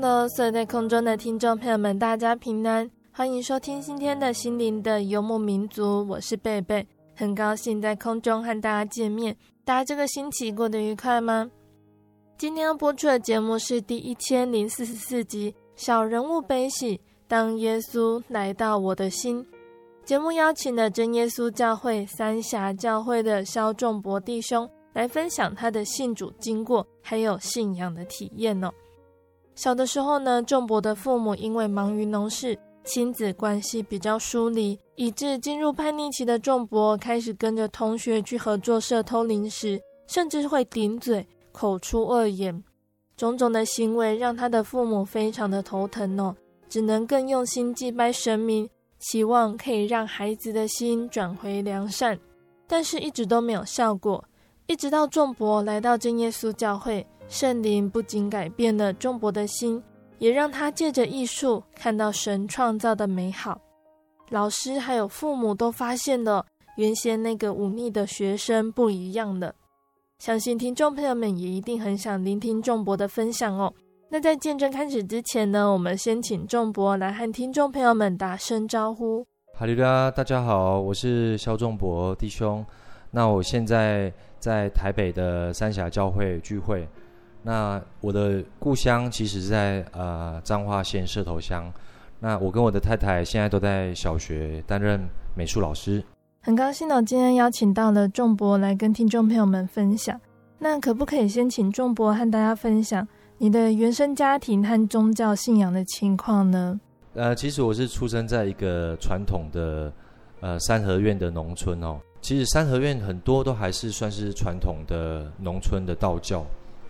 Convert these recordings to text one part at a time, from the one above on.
的所有在空中的听众朋友们，大家平安，欢迎收听今天的心灵的游牧民族，我是贝贝，很高兴在空中和大家见面。大家这个星期过得愉快吗？今天要播出的节目是第一千零四十四集《小人物悲喜》，当耶稣来到我的心。节目邀请了真耶稣教会三峡教会的萧仲博弟兄来分享他的信主经过，还有信仰的体验哦。小的时候呢，仲博的父母因为忙于农事，亲子关系比较疏离，以致进入叛逆期的仲博开始跟着同学去合作社偷零食，甚至会顶嘴、口出恶言，种种的行为让他的父母非常的头疼哦，只能更用心祭拜神明，期望可以让孩子的心转回良善，但是一直都没有效果，一直到仲博来到真耶稣教会。圣灵不仅改变了仲博的心，也让他借着艺术看到神创造的美好。老师还有父母都发现了，原先那个忤逆的学生不一样了。相信听众朋友们也一定很想聆听仲博的分享哦。那在见证开始之前呢，我们先请仲博来和听众朋友们打声招呼。哈利路亚，大家好，我是肖仲博弟兄。那我现在在台北的三峡教会聚会。那我的故乡其实是在呃彰化县社头乡。那我跟我的太太现在都在小学担任美术老师。很高兴哦，今天邀请到了仲博来跟听众朋友们分享。那可不可以先请仲博和大家分享你的原生家庭和宗教信仰的情况呢？呃，其实我是出生在一个传统的呃三合院的农村哦。其实三合院很多都还是算是传统的农村的道教。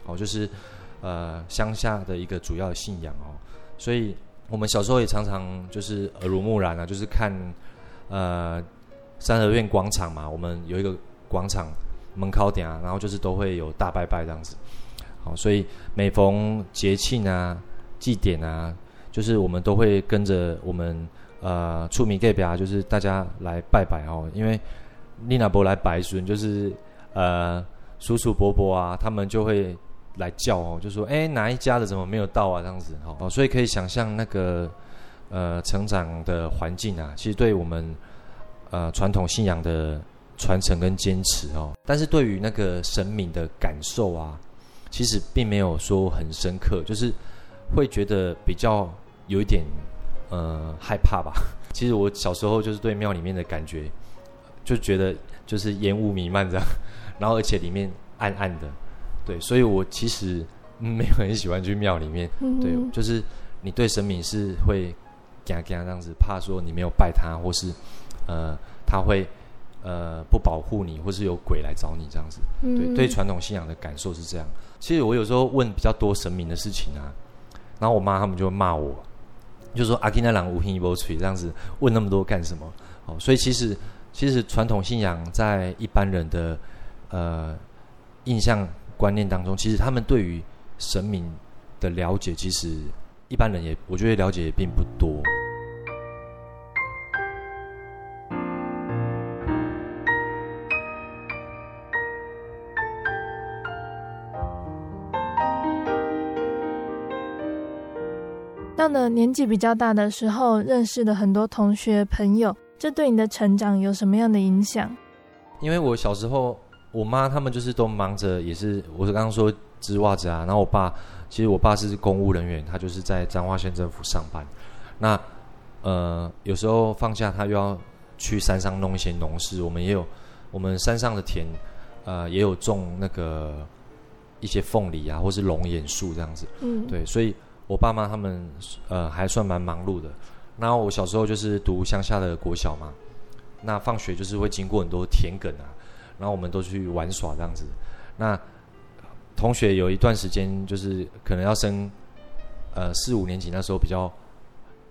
哦，就是，呃，乡下的一个主要信仰哦，所以我们小时候也常常就是耳濡目染啊，就是看，呃，三合院广场嘛，我们有一个广场门口点啊，然后就是都会有大拜拜这样子，好，所以每逢节庆啊、祭典啊，就是我们都会跟着我们呃厝边隔壁啊，就是大家来拜拜哦，因为你若没来拜孙，就是呃叔叔伯伯啊，他们就会。来叫哦，就说哎，哪一家的怎么没有到啊？这样子哦，所以可以想象那个呃成长的环境啊，其实对我们呃传统信仰的传承跟坚持哦，但是对于那个神明的感受啊，其实并没有说很深刻，就是会觉得比较有一点呃害怕吧。其实我小时候就是对庙里面的感觉，就觉得就是烟雾弥漫这样，然后而且里面暗暗的。对，所以我其实 没有很喜欢去庙里面。嗯、对，就是你对神明是会惊惊这样子，怕说你没有拜他，或是呃他会呃不保护你，或是有鬼来找你这样子。嗯、对，对传统信仰的感受是这样。其实我有时候问比较多神明的事情啊，然后我妈他们就会骂我，就说阿基那郎无凭无据这样子问那么多干什么？哦，所以其实其实传统信仰在一般人的呃印象。观念当中，其实他们对于神明的了解，其实一般人也我觉得了解也并不多。到了年纪比较大的时候，认识的很多同学朋友，这对你的成长有什么样的影响？因为我小时候我妈他们就是都忙着，也是我是刚刚说织袜子啊。然后我爸，其实我爸是公务人员，他就是在彰化县政府上班。那呃，有时候放假他又要去山上弄一些农事。我们也有，我们山上的田，呃，也有种那个一些凤梨啊，或是龙眼树这样子。嗯，对，所以我爸妈他们呃还算蛮忙碌的。然后我小时候就是读乡下的国小嘛。那放学就是会经过很多田埂啊，然后我们都去玩耍这样子。那同学有一段时间就是可能要升呃四五年级，那时候比较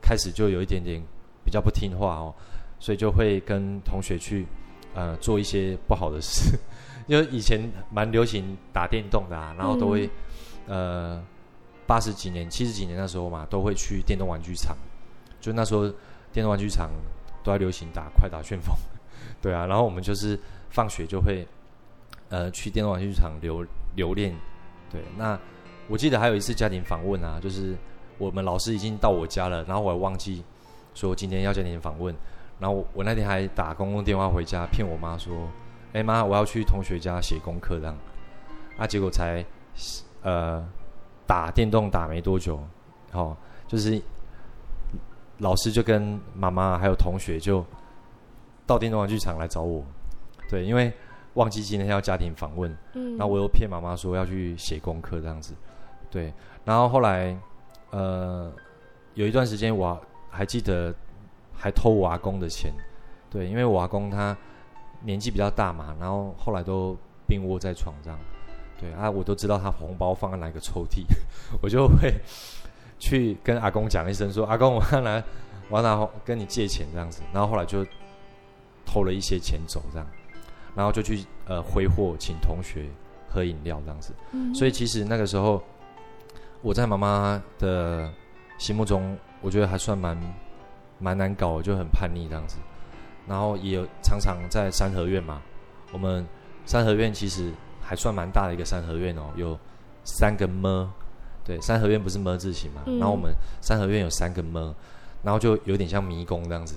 开始就有一点点比较不听话哦，所以就会跟同学去呃做一些不好的事。因为以前蛮流行打电动的啊，然后都会呃八十几年、七十几年那时候嘛，都会去电动玩具厂。就那时候电动玩具厂。都在流行打快打旋风，对啊，然后我们就是放学就会，呃，去电动玩具厂留留恋，对。那我记得还有一次家庭访问啊，就是我们老师已经到我家了，然后我还忘记说今天要家庭访问，然后我，那天还打公共电话回家骗我妈说，哎妈，我要去同学家写功课这样，啊，结果才呃打电动打没多久，哦，就是。老师就跟妈妈还有同学就到电动玩具厂来找我，对，因为忘记今天要家庭访问，嗯，那我又骗妈妈说要去写功课这样子，对，然后后来呃有一段时间我还记得还偷我阿公的钱，对，因为我阿公他年纪比较大嘛，然后后来都病卧在床上，对啊，我都知道他红包放在哪个抽屉，我就会。去跟阿公讲一声，说阿公，我要拿，我要拿跟你借钱这样子，然后后来就偷了一些钱走这样，然后就去呃挥霍，请同学喝饮料这样子。嗯。所以其实那个时候，我在妈妈的心目中，我觉得还算蛮蛮难搞，就很叛逆这样子。然后也有常常在三合院嘛，我们三合院其实还算蛮大的一个三合院哦，有三个么。对，三合院不是么字形嘛？嗯、然后我们三合院有三个么，然后就有点像迷宫这样子。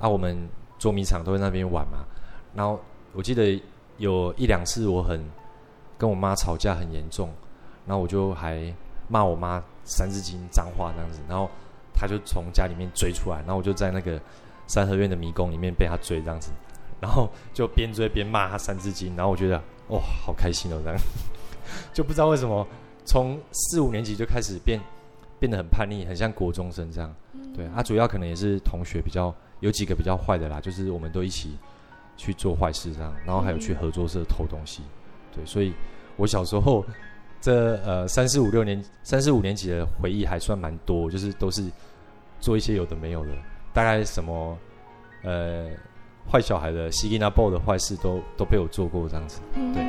啊，我们捉迷藏都在那边玩嘛。然后我记得有一两次我很跟我妈吵架很严重，然后我就还骂我妈三字经脏话这样子。然后她就从家里面追出来，然后我就在那个三合院的迷宫里面被她追这样子。然后就边追边骂她三字经，然后我觉得哇，好开心哦，这样 就不知道为什么。从四五年级就开始变，变得很叛逆，很像国中生这样。对，他、主要可能也是同学比较有几个比较坏的啦，就是我们都一起去做坏事这样，然后还有去合作社偷东西。对，所以我小时候这呃三四五六年三四五年级的回忆还算蛮多，就是都是做一些有的没有的，大概什么呃坏小孩的、西吉那报的坏事都都被我做过这样子。对。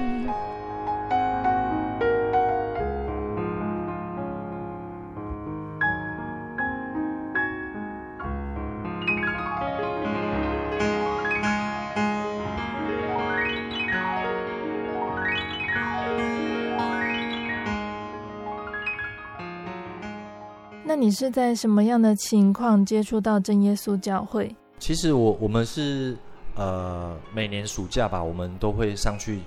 你是在什么样的情况接触到真耶稣教会？其实我我们是呃每年暑假吧，我们都会上去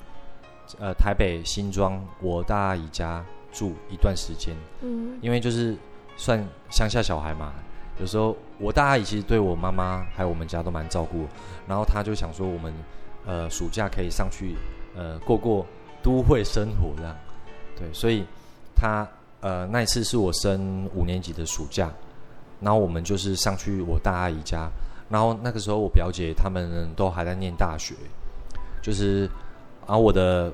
呃台北新庄我大阿姨家住一段时间。嗯，因为就是算乡下小孩嘛，有时候我大阿姨其实对我妈妈还有我们家都蛮照顾，然后她就想说我们呃暑假可以上去呃过过都会生活这样，对，所以她。呃，那一次是我升五年级的暑假，然后我们就是上去我大阿姨家，然后那个时候我表姐他们都还在念大学，就是，然后我的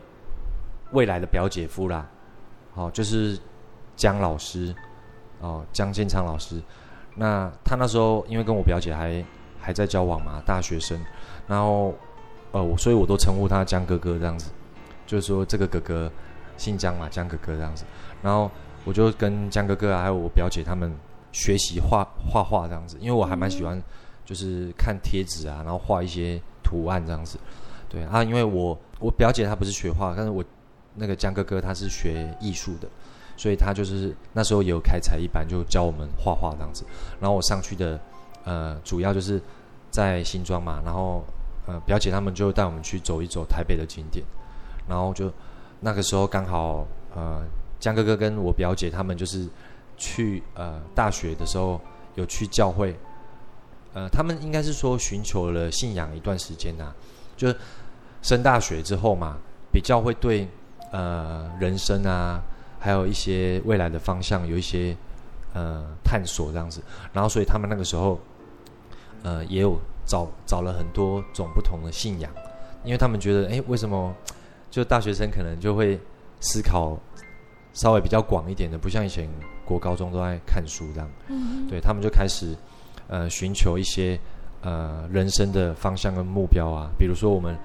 未来的表姐夫啦，哦，就是江老师，哦，江建昌老师，那他那时候因为跟我表姐还还在交往嘛，大学生，然后，呃，我所以我都称呼他江哥哥这样子，就是说这个哥哥姓江嘛，江哥哥这样子，然后。我就跟江哥哥，还有我表姐他们学习画画画这样子，因为我还蛮喜欢，就是看贴纸啊，然后画一些图案这样子。对啊，因为我我表姐她不是学画，但是我那个江哥哥他是学艺术的，所以他就是那时候有开才艺班，就教我们画画这样子。然后我上去的呃，主要就是在新庄嘛，然后呃，表姐他们就带我们去走一走台北的景点，然后就那个时候刚好呃，江哥哥跟我表姐他们就是去呃大学的时候有去教会，呃，他们应该是说寻求了信仰一段时间呐、啊，就升大学之后嘛，比较会对呃人生啊。还有一些未来的方向，有一些呃探索这样子，然后所以他们那个时候呃也有找找了很多种不同的信仰，因为他们觉得哎，为什么就大学生可能就会思考稍微比较广一点的，不像以前国高中都在看书这样，嗯，对他们就开始呃寻求一些呃人生的方向跟目标啊，比如说我们。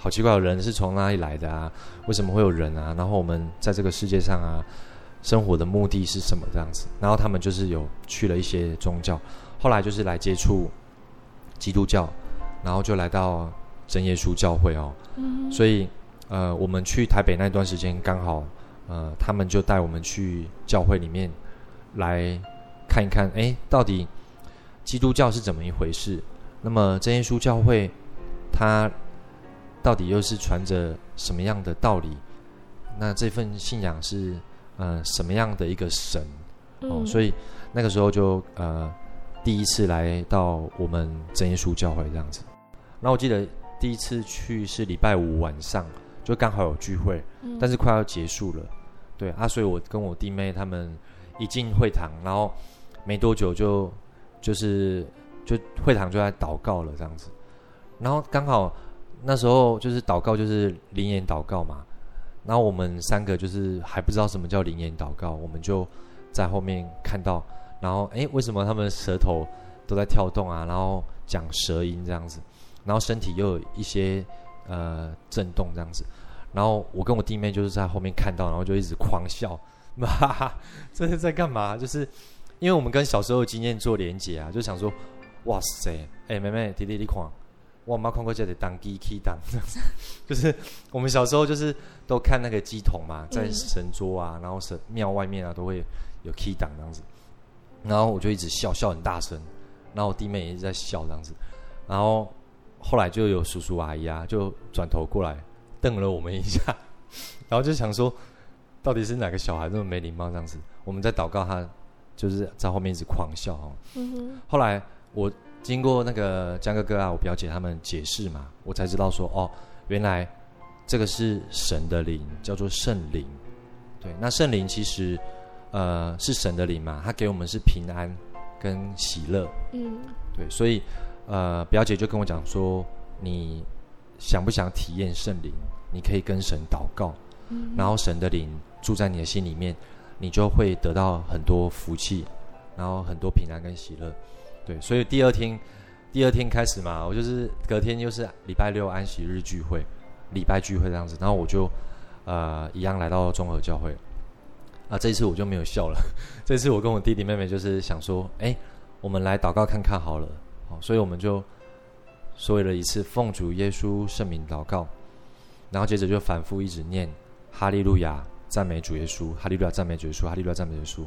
好奇怪的人是从哪里来的啊？为什么会有人啊？然后我们在这个世界上啊，生活的目的是什么？这样子，然后他们就是有去了一些宗教，后来就是来接触基督教，然后就来到真耶稣教会哦。嗯。所以呃，我们去台北那段时间，刚好呃，他们就带我们去教会里面来看一看，哎，到底基督教是怎么一回事？那么真耶稣教会它。到底又是传着什么样的道理？那这份信仰是呃什么样的一个神？哦，所以那个时候就呃第一次来到我们真耶稣教会这样子。那我记得第一次去是礼拜五晚上，就刚好有聚会，但是快要结束了。对啊，所以我跟我弟妹他们一进会堂，然后没多久就就是就会堂就在祷告了这样子，然后刚好。那时候就是祷告，就是灵言祷告嘛。然后我们三个就是还不知道什么叫灵言祷告，我们就在后面看到。然后诶，为什么他们舌头都在跳动啊？然后讲舌音这样子，然后身体又有一些呃震动这样子。然后我跟我弟妹就是在后面看到，然后就一直狂笑，哈哈，这是在干嘛？就是因为我们跟小时候的经验做连结啊，就想说，哇塞，诶，妹妹弟弟你看。我妈看过这里当机器当，就是我们小时候就是都看那个鸡桶嘛，在神桌啊，然后神庙外面啊都会有 key 档这样子，然后我就一直笑笑很大声，然后我弟妹也一直在笑这样子，然后后来就有叔叔阿姨啊就转头过来瞪了我们一下，然后就想说到底是哪个小孩那么没礼貌这样子，我们在祷告，他就是在后面一直狂笑哦，后来我。经过那个江哥哥啊，我表姐他们解释嘛，我才知道说哦，原来这个是神的灵，叫做圣灵。对，那圣灵其实呃是神的灵嘛，他给我们是平安跟喜乐。嗯，对，所以呃表姐就跟我讲说，你想不想体验圣灵？你可以跟神祷告，嗯，然后神的灵住在你的心里面，你就会得到很多福气，然后很多平安跟喜乐。对，所以第二天，第二天开始嘛，我就是隔天就是礼拜六安息日聚会，礼拜聚会这样子，然后我就呃一样来到综合教会，啊，这一次我就没有笑了，这次我跟我弟弟妹妹就是想说，哎，我们来祷告看看好了，好，所以我们就说了一次奉主耶稣圣名祷告，然后接着就反复一直念哈利路亚赞美主耶稣，哈利路亚赞美主耶稣，哈利路亚赞美主耶稣。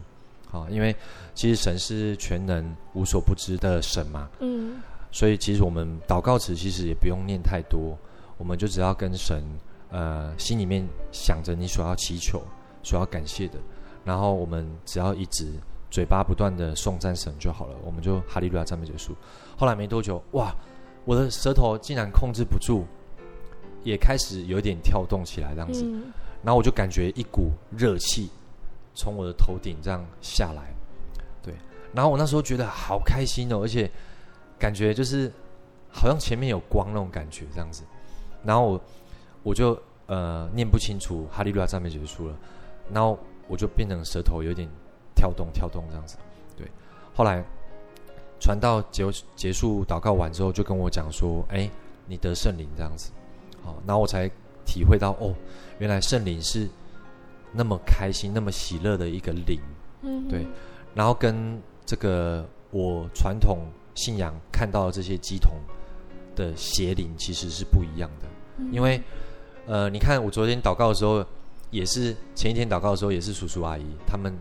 啊，因为其实神是全能、无所不知的神嘛，嗯，所以其实我们祷告词其实也不用念太多，我们就只要跟神，呃，心里面想着你所要祈求、所要感谢的，然后我们只要一直嘴巴不断的颂赞神就好了，我们就哈利路亚赞美结束。后来没多久，哇，我的舌头竟然控制不住，也开始有点跳动起来这样子，嗯，然后我就感觉一股热气。从我的头顶这样下来，对，然后我那时候觉得好开心哦，而且感觉就是好像前面有光那种感觉这样子，然后我我就呃念不清楚哈利路亚赞美结束了，然后我就变成舌头有点跳动跳动这样子，对，后来传道结结束祷告完之后，就跟我讲说，哎，你得圣灵。这样子，好，然后我才体会到哦，原来圣灵是。那么开心、那么喜乐的一个灵，嗯，对，然后跟这个我传统信仰看到的这些乩童的邪灵其实是不一样的，嗯，因为呃，你看我昨天祷告的时候，也是前一天祷告的时候，也是叔叔阿姨他们，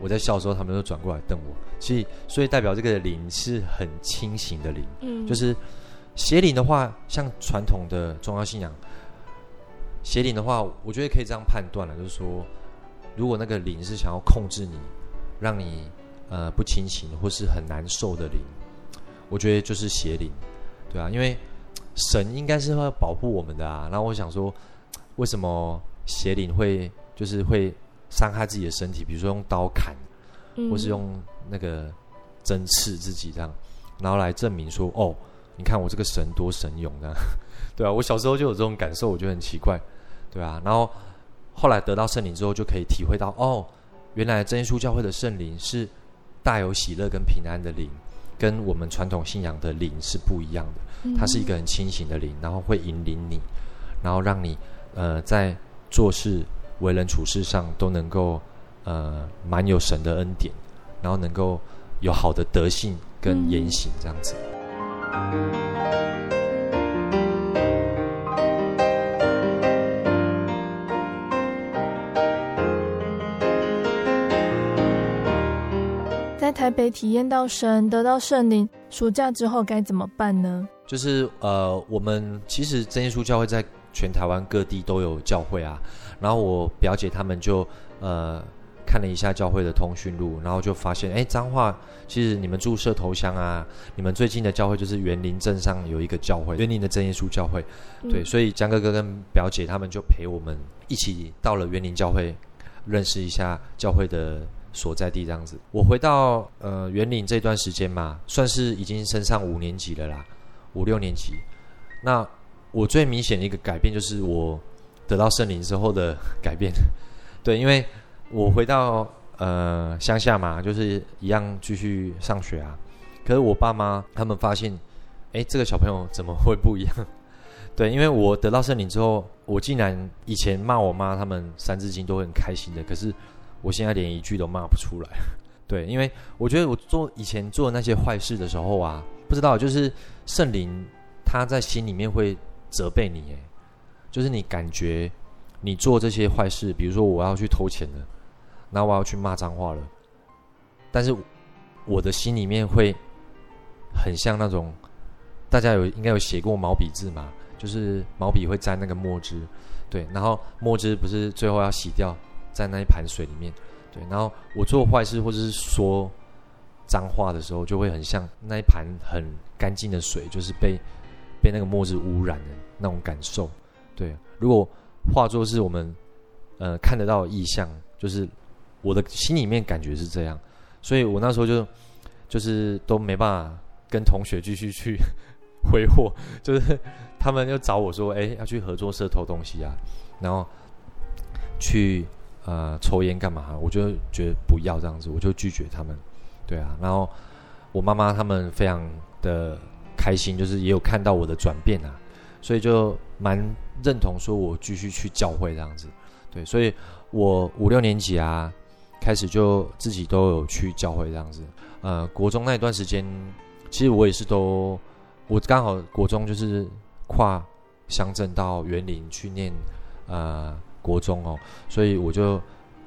我在笑的时候，他们都转过来瞪我。所以，所以代表这个灵是很清醒的灵。嗯，就是邪灵的话，像传统的宗教信仰，邪灵的话，我觉得可以这样判断了，就是说，如果那个灵是想要控制你，让你呃不清醒或是很难受的灵，我觉得就是邪灵，对啊，因为神应该是会保护我们的啊。然后我想说，为什么？邪灵会就是会伤害自己的身体，比如说用刀砍，嗯、或是用那个针刺自己这样，然后来证明说哦，你看我这个神多神勇的，对啊，我小时候就有这种感受，我觉得很奇怪，对啊，然后后来得到圣灵之后，就可以体会到哦，原来真耶稣教会的圣灵是大有喜乐跟平安的灵，跟我们传统信仰的灵是不一样的，它是一个很清醒的灵，然后会引领你，然后让你呃在。做事、为人处事上都能够，呃，蛮有神的恩典，然后能够有好的德性跟言行这样子。在台北体验到神，得到圣灵，暑假之后该怎么办呢？就是呃，我们其实真耶稣教会在。全台湾各地都有教会啊，然后我表姐他们就呃看了一下教会的通讯录，然后就发现，哎，彰化其实你们住社头乡啊，你们最近的教会就是园林镇上有一个教会，园林的真耶稣教会，对，嗯、所以江哥哥跟表姐他们就陪我们一起到了园林教会，认识一下教会的所在地这样子。我回到呃园林这段时间嘛，算是已经升上五年级了啦，五六年级，那。我最明显的一个改变就是我得到圣灵之后的改变，对，因为我回到呃乡下嘛，就是一样继续上学啊。可是我爸妈他们发现，哎，这个小朋友怎么会不一样？对，因为我得到圣灵之后，我竟然以前骂我妈他们三字经都很开心的，可是我现在连一句都骂不出来。对，因为我觉得我做以前做那些坏事的时候啊，不知道就是圣灵他在心里面会。责备你，哎，就是你感觉你做这些坏事，比如说我要去偷钱了，那我要去骂脏话了，但是我的心里面会很像那种大家有应该有写过毛笔字嘛，就是毛笔会沾那个墨汁，对，然后墨汁不是最后要洗掉在那一盘水里面，对，然后我做坏事或者是说脏话的时候，就会很像那一盘很干净的水，就是被被那个墨汁污染了。那种感受，对。如果化作是我们呃看得到的意象，就是我的心里面感觉是这样，所以我那时候就就是都没办法跟同学继续去 挥霍，就是他们就找我说，哎，要去合作社偷东西啊，然后去呃抽烟干嘛？我就觉得不要这样子，我就拒绝他们，对啊。然后我妈妈他们非常的开心，就是也有看到我的转变啊。所以就蛮认同说，我继续去教会这样子，对，所以我五六年级啊，开始就自己都有去教会这样子。呃，国中那一段时间，其实我也是都，我刚好国中就是跨乡镇到园林去念呃国中哦，所以我就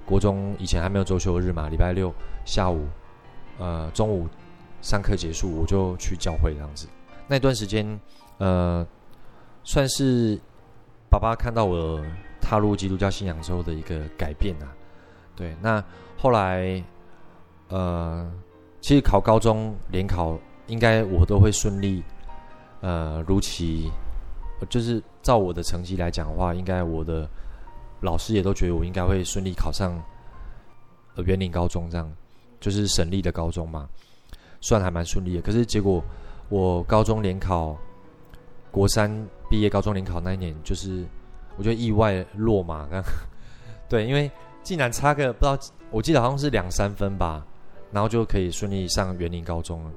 国中以前还没有周休日嘛，礼拜六下午呃中午上课结束，我就去教会这样子。那段时间呃。算是爸爸看到我踏入基督教信仰之后的一个改变啊，对。那后来，呃，其实考高中联考应该我都会顺利，呃，如期，就是照我的成绩来讲的话，应该我的老师也都觉得我应该会顺利考上呃园林高中这样，就是省立的高中嘛，算还蛮顺利的。可是结果我高中联考国三。毕业高中联考那一年，就是我觉得意外落马，对，因为竟然差个不知道，我记得好像是两三分吧，然后就可以顺利上园林高中了。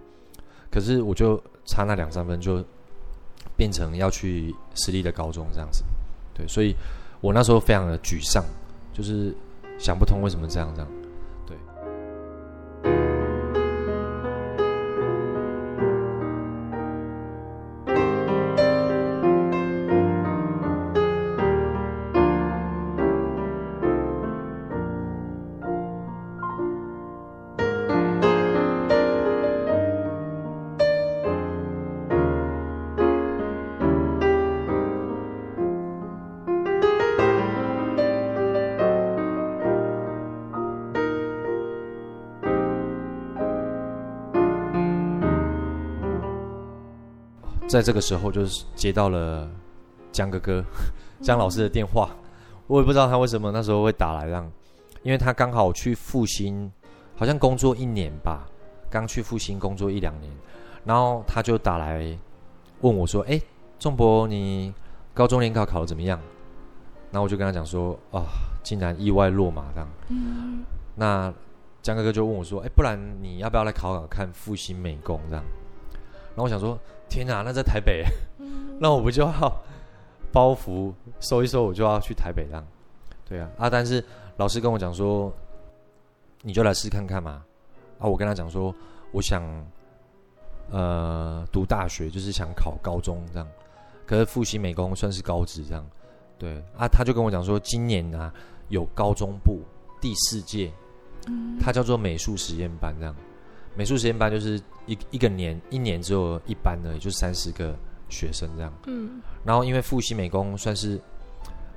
可是我就差那两三分，就变成要去私立的高中这样子，对，所以我那时候非常的沮丧，就是想不通为什么这样这样。在这个时候就是接到了江哥哥 江老师的电话，我也不知道他为什么那时候会打来这样，因为他刚好去复兴，好像工作一年吧，刚去复兴工作一两年，然后他就打来问我说：“哎，仲博，你高中联考考的怎么样？”然后我就跟他讲说：“啊，竟然意外落马这样。”嗯，那江哥哥就问我说：“哎，不然你要不要来考考看复兴美工这样？”然后我想说：“天哪，那在台北，嗯、那我不就要包袱收一收，我就要去台北这样？对啊，啊！但是老师跟我讲说，你就来试看看嘛。啊，我跟他讲说，我想呃读大学，就是想考高中这样。可是复习美工算是高职这样。对啊，他就跟我讲说，今年啊有高中部第四届，它叫做美术实验班这样。美术实验班就是一一个年一年只有一班的，也就三十个学生这样。嗯。然后因为复习美工算是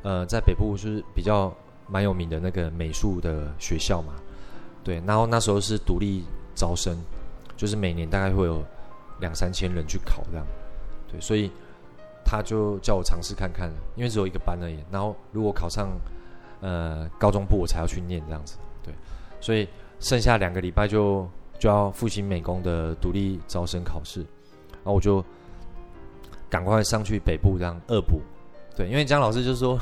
呃在北部就是比较蛮有名的那个美术的学校嘛，对。然后那时候是独立招生，就是每年大概会有两三千人去考这样。对，所以他就叫我尝试看看，因为只有一个班而已。然后如果考上呃高中部，我才要去念这样子。对，所以剩下两个礼拜就。就要复兴美工的独立招生考试，然后我就赶快上去北部这样恶补。对，因为江老师就说，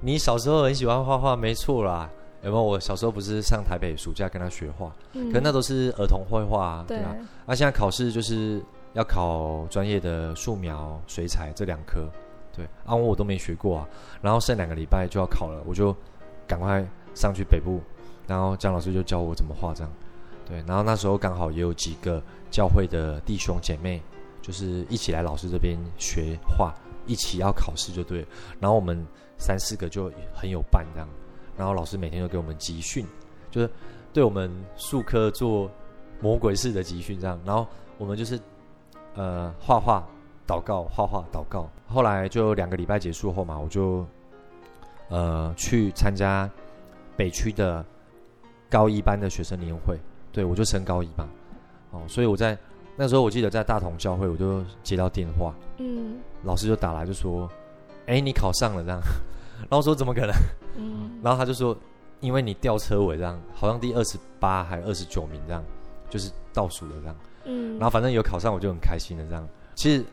你小时候很喜欢画画，没错啦。有没有？我小时候不是上台北暑假跟他学画，嗯、可那都是儿童绘画，啊对吧？那、啊、现在考试就是要考专业的素描、水彩这两科，对，啊，我都没学过啊。然后剩两个礼拜就要考了，我就赶快上去北部，然后江老师就教我怎么画这样。对，然后那时候刚好也有几个教会的弟兄姐妹，就是一起来老师这边学画，一起要考试就对。然后我们三四个就很有伴这样，然后老师每天都给我们集训，就是对我们术科做魔鬼式的集训这样。然后我们就是呃画画、祷告、画画、祷告。后来就两个礼拜结束后嘛，我就呃去参加北区的高一班的学生年会。对，我就升高一嘛，哦，所以我在那时候，我记得在大同教会，我就接到电话，嗯，老师就打来就说，哎，你考上了这样，然后说怎么可能？嗯，然后他就说，因为你吊车尾这样，好像第二十八还二十九名这样，就是倒数的这样，嗯，然后反正有考上，我就很开心的这样。其实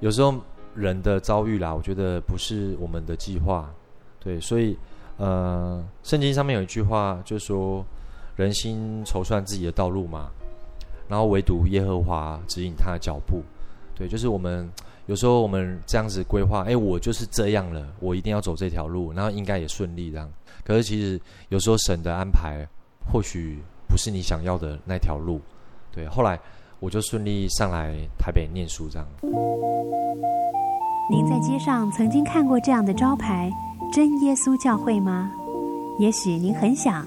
有时候人的遭遇啦，我觉得不是我们的计划，对，所以呃，圣经上面有一句话就说。人心筹算自己的道路嘛，然后唯独耶和华指引他的脚步。对，就是我们有时候我们这样子规划，哎，我就是这样了，我一定要走这条路，然后应该也顺利这样。可是其实有时候神的安排或许不是你想要的那条路。对，后来我就顺利上来台北念书这样。您在街上曾经看过这样的招牌“真耶稣教会”吗？也许您很想。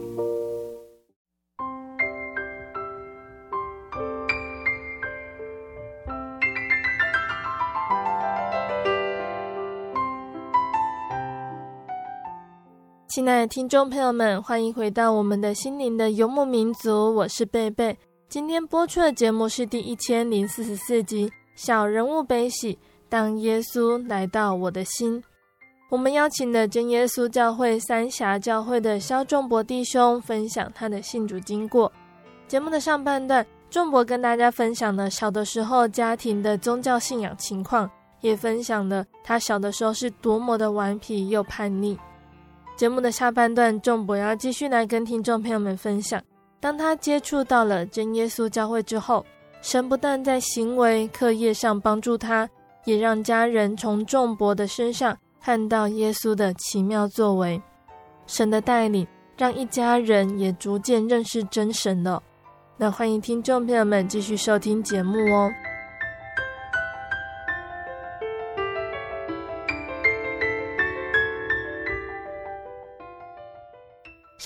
亲爱的听众朋友们，欢迎回到我们的心灵的游牧民族，我是贝贝。今天播出的节目是第一千零四十四集《小人物悲喜》，当耶稣来到我的心。我们邀请了真耶稣教会三峡教会的肖仲博弟兄分享他的信主经过。节目的上半段，仲博跟大家分享了小的时候家庭的宗教信仰情况，也分享了他小的时候是多么的顽皮又叛逆。节目的下半段，仲博要继续来跟听众朋友们分享，当他接触到了真耶稣教会之后，神不但在行为、课业上帮助他，也让家人从仲博的身上看到耶稣的奇妙作为。神的带领，让一家人也逐渐认识真神了。那欢迎听众朋友们继续收听节目哦。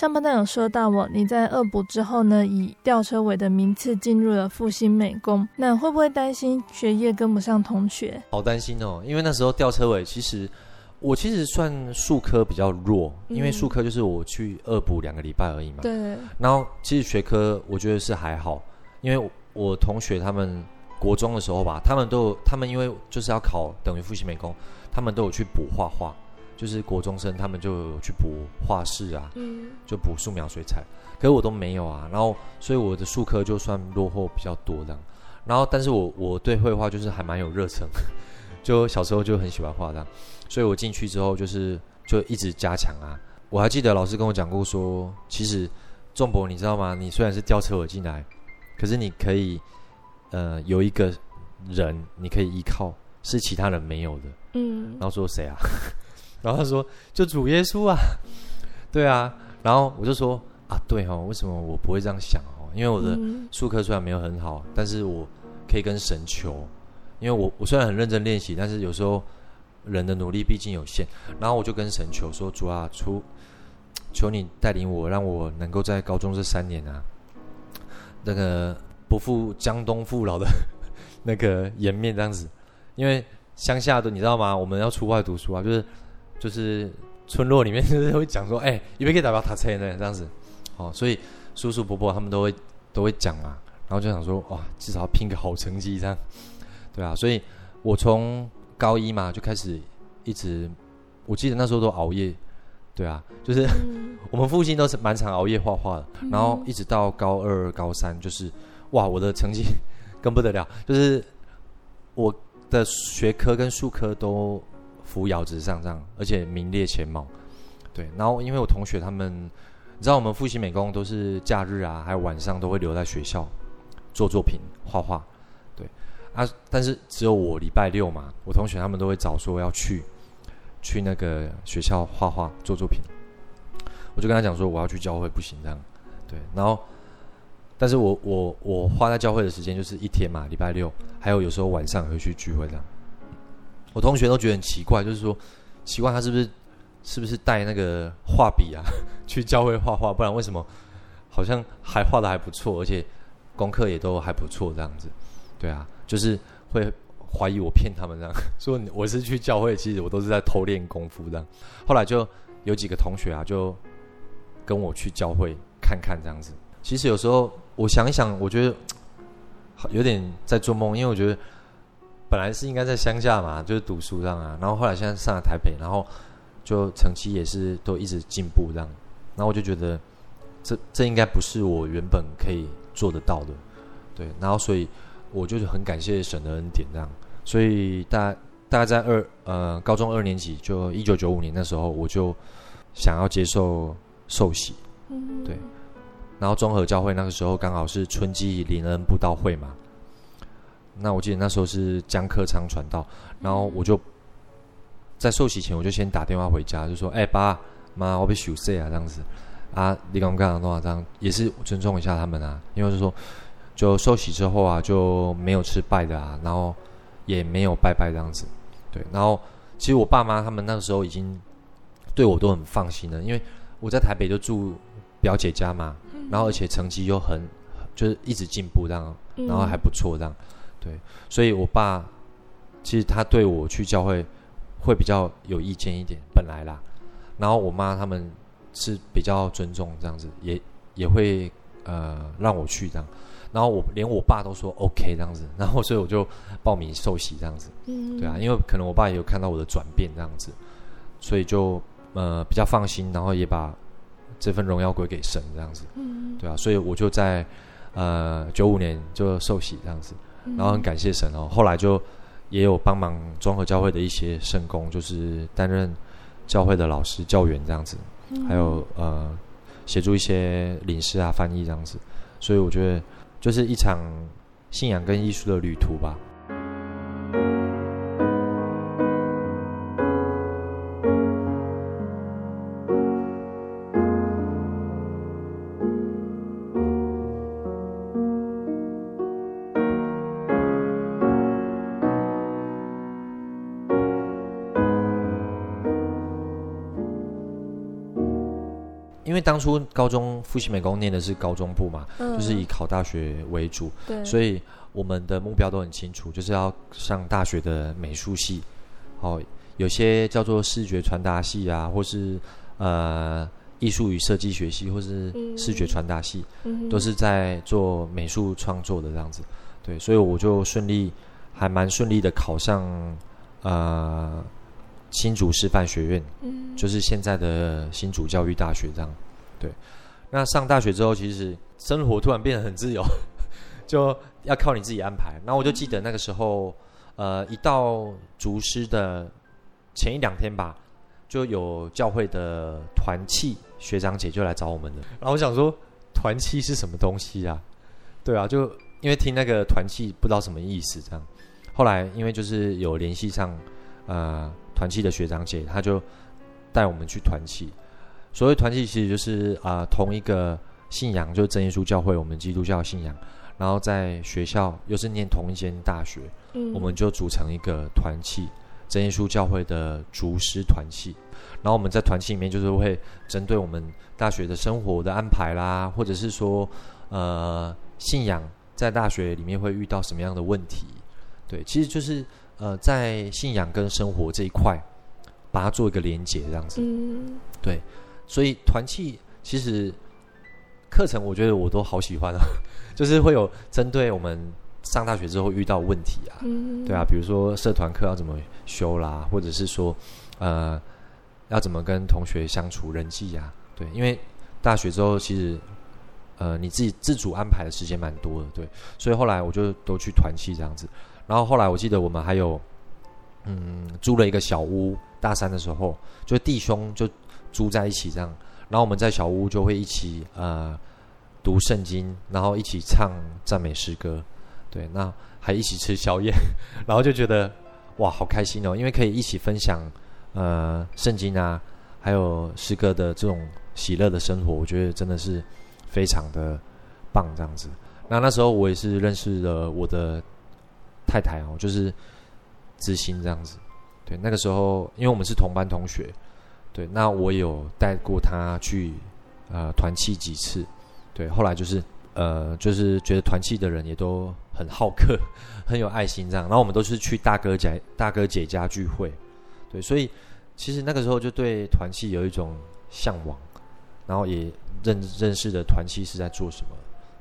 上妈妈有说到我，你在恶补之后呢，以吊车尾的名次进入了复兴美工，那会不会担心学业跟不上同学？好担心哦，因为那时候吊车尾，其实我其实算数科比较弱，因为数科就是我去恶补两个礼拜而已嘛。对。然后其实学科我觉得是还好，因为我同学他们国中的时候吧，他们都有他们因为就是要考等于复兴美工，他们都有去补画画。就是国中生，他们就有去补画室啊，嗯，就补素描、水彩，可是我都没有啊。然后，所以我的术科就算落后比较多这样。然后，但是我我对绘画就是还蛮有热忱，就小时候就很喜欢画这样。所以我进去之后就是就一直加强啊。我还记得老师跟我讲过说，其实仲博你知道吗？你虽然是吊车尾进来，可是你可以呃有一个人你可以依靠，是其他人没有的。嗯，然后说谁啊？然后他说：“就主耶稣啊，对啊。”然后我就说：“啊，对哦，为什么我不会这样想哦？因为我的术科虽然没有很好，但是我可以跟神求。因为我我虽然很认真练习，但是有时候人的努力毕竟有限。然后我就跟神求说：主啊，出求你带领我，让我能够在高中这三年啊，那个不负江东父老的那个颜面这样子。因为乡下的你知道吗？我们要出外读书啊，就是。”就是村落里面就是会讲说，哎、欸，有没可以代表他车呢？这样子，哦，所以叔叔伯伯他们都会都会讲啊，然后就想说，哇，至少要拼个好成绩这样，对啊，所以我从高一嘛就开始一直，我记得那时候都熬夜，对啊，就是、嗯、我们附近都是蛮常熬夜画画的，然后一直到高二、高三，就是哇，我的成绩 更不得了，就是我的学科跟数科都。扶摇直上这样，而且名列前茅。对，然后因为我同学他们，你知道我们复习美工都是假日啊，还有晚上都会留在学校做作品、画画。对啊，但是只有我礼拜六嘛，我同学他们都会早说要去去那个学校画画做作品。我就跟他讲说我要去教会，不行这样。对，然后但是我我我花在教会的时间就是一天嘛，礼拜六，还有有时候晚上也会去聚会这样。我同学都觉得很奇怪，就是说，奇怪他是不是是不是带那个画笔啊 去教会画画？不然为什么好像还画得还不错，而且功课也都还不错这样子？对啊，就是会怀疑我骗他们这样，说我是去教会，其实我都是在偷练功夫这样。后来就有几个同学啊，就跟我去教会看看这样子。其实有时候我想一想，我觉得有点在做梦，因为我觉得。本来是应该在乡下嘛，就是读书这样啊，然后后来现在上了台北，然后就成绩也是都一直进步这样，然后我就觉得这这应该不是我原本可以做得到的，对，然后所以我就是很感谢神的恩典这样，所以大大概在二呃高中二年级，就一九九五年那时候，我就想要接受受洗，对，然后综合教会那个时候刚好是春季灵恩布道会嘛。那我记得那时候是江克昌传道，然后我就在受洗前，我就先打电话回家，就说：“哎、欸，爸妈，我被休息啊，这样子。啊，你刚刚讲的这样。也是尊重一下他们啊，因为就是说，就受洗之后啊，就没有吃拜的啊，然后也没有拜拜这样子，对，然后其实我爸妈他们那个时候已经对我都很放心了，因为我在台北就住表姐家嘛，然后而且成绩又很就是一直进步这样，然后还不错这样。”对，所以我爸其实他对我去教会会比较有意见一点，本来啦。然后我妈他们是比较尊重这样子，也也会呃让我去这样。然后我连我爸都说 OK 这样子，然后所以我就报名受洗这样子。嗯，对啊，因为可能我爸也有看到我的转变这样子，所以就呃比较放心，然后也把这份荣耀归给神这样子。嗯，对啊，所以我就在呃九五年就受洗这样子。然后很感谢神哦，后来就也有帮忙综合教会的一些圣工，就是担任教会的老师、教员这样子，还有呃协助一些领事啊、翻译这样子，所以我觉得就是一场信仰跟艺术的旅途吧。为当初高中复兴美工念的是高中部嘛，嗯、就是以考大学为主，对，所以我们的目标都很清楚，就是要上大学的美术系。哦，有些叫做视觉传达系啊，或是呃艺术与设计学系，或是视觉传达系，嗯、都是在做美术创作的这样子。对，所以我就顺利，还蛮顺利的考上呃新竹师范学院，嗯，就是现在的新竹教育大学这样。对，那上大学之后，其实生活突然变得很自由，就要靠你自己安排。那我就记得那个时候。呃，一到竹师的前一两天吧，就有教会的团契学长姐就来找我们了。然后我想说，团契是什么东西啊？对啊，就因为听那个团契不知道什么意思这样。后来因为就是有联系上呃团契的学长姐，他就带我们去团契。所谓团契其实就是啊、呃、同一个信仰，就是真耶稣教会，我们基督教信仰。然后在学校又是念同一间大学。嗯、我们就组成一个团契，真耶稣教会的竹师团契。然后我们在团契里面，就是会针对我们大学的生活的安排啦，或者是说，呃，信仰在大学里面会遇到什么样的问题？对，其实就是呃，在信仰跟生活这一块，把它做一个连结，这样子。嗯，对。所以团契其实课程，我觉得我都好喜欢啊，就是会有针对我们。上大学之后遇到问题啊，嗯、对啊，比如说社团课要怎么修啦，或者是说，呃，要怎么跟同学相处人际呀、啊？对，因为大学之后其实，呃，你自己自主安排的时间蛮多的，对，所以后来我就都去团契这样子。然后后来我记得我们还有，嗯，租了一个小屋，大三的时候就弟兄就住在一起这样，然后我们在小屋就会一起呃读圣经，然后一起唱赞美诗歌。对，那还一起吃宵夜，然后就觉得哇，好开心哦！因为可以一起分享呃圣经啊，还有诗歌的这种喜乐的生活，我觉得真的是非常的棒，这样子。那那时候我也是认识了我的太太哦，就是知心这样子。对，那个时候因为我们是同班同学，对，那我有带过他去呃团契几次，对，后来就是。呃，就是觉得团契的人也都很好客，很有爱心这样。然后我们都是去大哥姐、大哥姐家聚会，对，所以其实那个时候就对团契有一种向往，然后也认认识的团契是在做什么，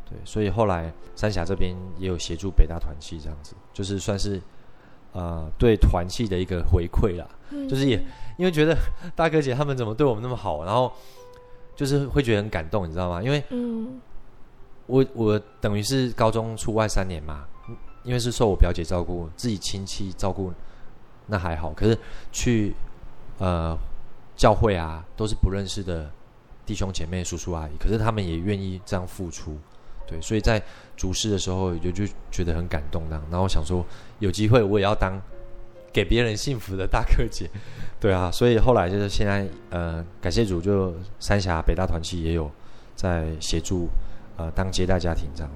对，所以后来三峡这边也有协助北大团契这样子，就是算是呃对团契的一个回馈啦，嗯、就是也因为觉得大哥姐他们怎么对我们那么好，然后就是会觉得很感动，你知道吗？因为嗯。我我等于是高中出外三年嘛，因为是受我表姐照顾，自己亲戚照顾，那还好。可是去呃教会啊，都是不认识的弟兄姐妹、叔叔阿姨，可是他们也愿意这样付出，对。所以在主事的时候，就就觉得很感动这样。然后想说，有机会我也要当给别人幸福的大哥姐，对啊。所以后来就是现在呃，感谢组，就三峡北大团契也有在协助。呃，当接待家庭这样。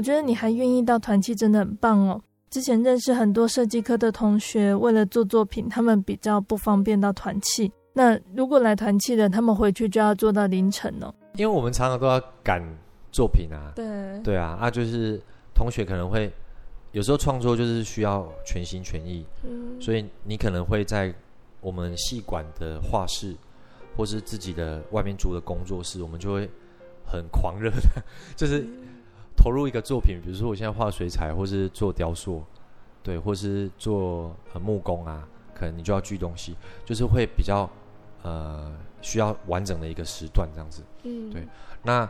我觉得你还愿意到团契，真的很棒哦。之前认识很多设计科的同学，为了做作品，他们比较不方便到团契。那如果来团契的，他们回去就要做到凌晨哦。因为我们常常都要赶作品啊。对。对啊，啊，就是同学可能会有时候创作就是需要全心全意，嗯，所以你可能会在我们系馆的画室，或是自己的外面租的工作室，我们就会很狂热的，就是。嗯投入一个作品，比如说我现在画水彩，或是做雕塑，对，或是做呃木工啊，可能你就要锯东西，就是会比较呃需要完整的一个时段这样子。嗯，对。那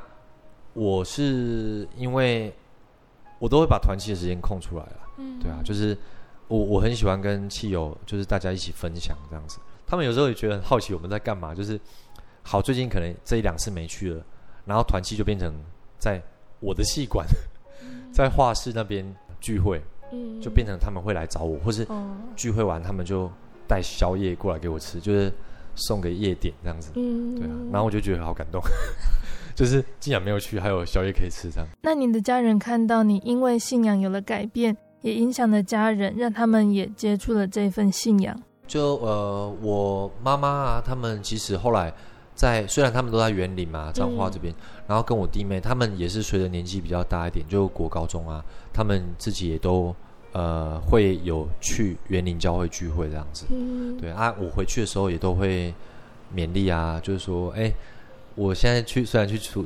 我是因为我都会把团契的时间空出来了。嗯，对啊，就是我我很喜欢跟契友，就是大家一起分享这样子。他们有时候也觉得很好奇我们在干嘛，就是好最近可能这一两次没去了，然后团契就变成在。我的戏馆在画室那边聚会，嗯，就变成他们会来找我，或是聚会完他们就带宵夜过来给我吃，就是送给夜点这样子，嗯，对啊，然后我就觉得好感动，就是竟然没有去，还有宵夜可以吃这样。那你的家人看到你因为信仰有了改变，也影响了家人，让他们也接触了这份信仰。就呃，我妈妈啊，他们其实后来在，虽然他们都在园林嘛，彰化这边，嗯、然后跟我弟妹，他们也是随着年纪比较大一点，就国高中啊，他们自己也都呃会有去园林教会聚会这样子。嗯，对啊，我回去的时候也都会勉励啊，就是说，哎，我现在去虽然去出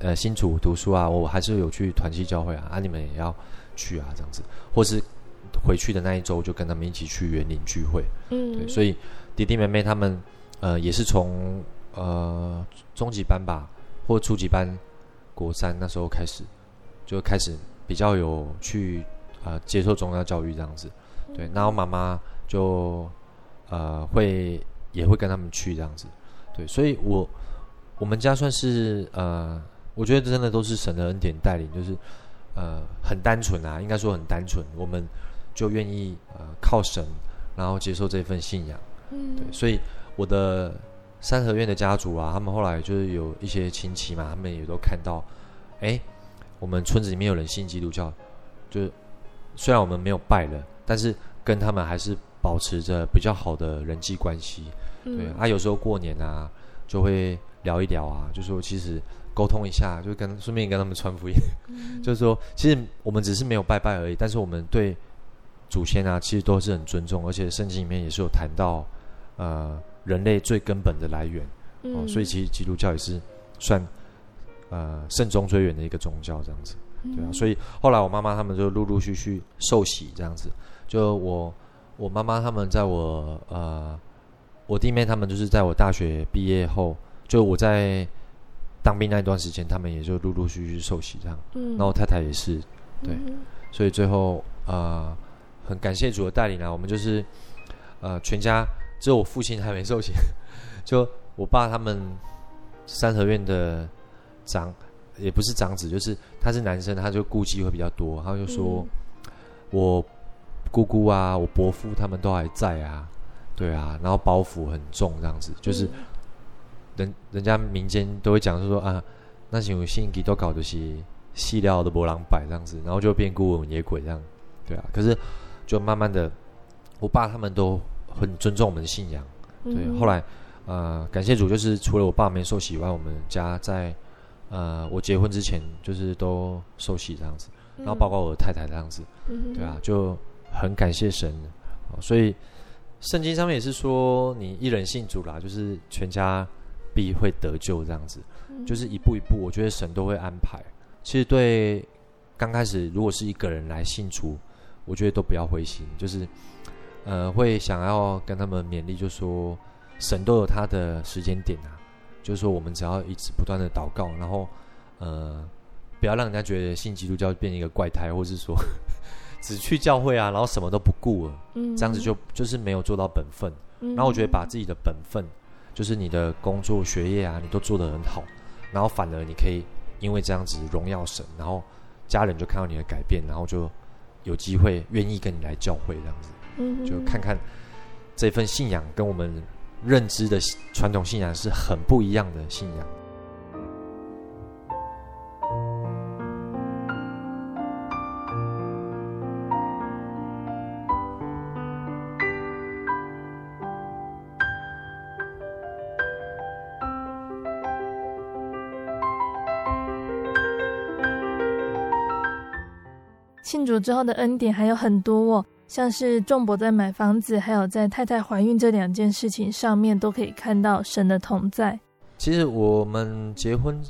呃新竹读书啊，我还是有去团契教会啊，啊，你们也要去啊，这样子，或是。回去的那一周，就跟他们一起去园林聚会。嗯，对，所以弟弟妹妹他们，呃，也是从呃中级班吧，或初级班，国三那时候开始，就开始比较有去呃接受宗教教育这样子。对，然后妈妈就呃会也会跟他们去这样子。对，所以我我们家算是呃，我觉得真的都是神的恩典带领，就是呃很单纯啊，应该说很单纯，我们。就愿意呃靠神，然后接受这份信仰，嗯，对，所以我的三合院的家族啊，他们后来就是有一些亲戚嘛，他们也都看到，哎，我们村子里面有人信基督教，就是虽然我们没有拜了，但是跟他们还是保持着比较好的人际关系，嗯、对啊，有时候过年啊就会聊一聊啊，就说其实沟通一下，就跟顺便跟他们传福音，嗯、就是说其实我们只是没有拜拜而已，但是我们对。祖先啊，其实都是很尊重，而且圣经里面也是有谈到，呃，人类最根本的来源，哦、嗯，所以其实基督教也是算呃慎终追远的一个宗教这样子，对啊，所以后来我妈妈他们就陆陆续续受洗这样子，就我我妈妈他们在我呃我弟妹他们就是在我大学毕业后，就我在当兵那一段时间，他们也就陆陆续续受洗这样，嗯，然后我太太也是，对，嗯、所以最后啊。呃很感谢主的带领啊！我们就是，呃，全家只有我父亲还没受洗，就我爸他们三合院的长，也不是长子，就是他是男生，他就顾忌会比较多。他就说，嗯、我姑姑啊，我伯父他们都还在啊，对啊，然后包袱很重，这样子，就是人人家民间都会讲，就说啊，那些有信基都搞这些细料的波浪摆这样子，然后就变孤魂野鬼这样，对啊，可是。就慢慢的，我爸他们都很尊重我们的信仰，对。嗯、后来，呃，感谢主，就是除了我爸没受洗以外，我们家在呃我结婚之前就是都受洗这样子，然后包括我的太太这样子，嗯、对啊，就很感谢神。所以圣经上面也是说，你一人信主啦，就是全家必会得救这样子，嗯、就是一步一步，我觉得神都会安排。其实对刚开始如果是一个人来信主。我觉得都不要灰心，就是，呃，会想要跟他们勉励，就说神都有他的时间点啊，就是说我们只要一直不断的祷告，然后，呃，不要让人家觉得信基督教变一个怪胎，或是说 只去教会啊，然后什么都不顾了，嗯，这样子就就是没有做到本分。然后我觉得把自己的本分，就是你的工作、学业啊，你都做得很好，然后反而你可以因为这样子荣耀神，然后家人就看到你的改变，然后就。有机会愿意跟你来教会这样子，嗯，就看看这份信仰跟我们认知的传统信仰是很不一样的信仰。庆祝之后的恩典还有很多哦，像是仲伯在买房子，还有在太太怀孕这两件事情上面，都可以看到神的同在。其实我们结婚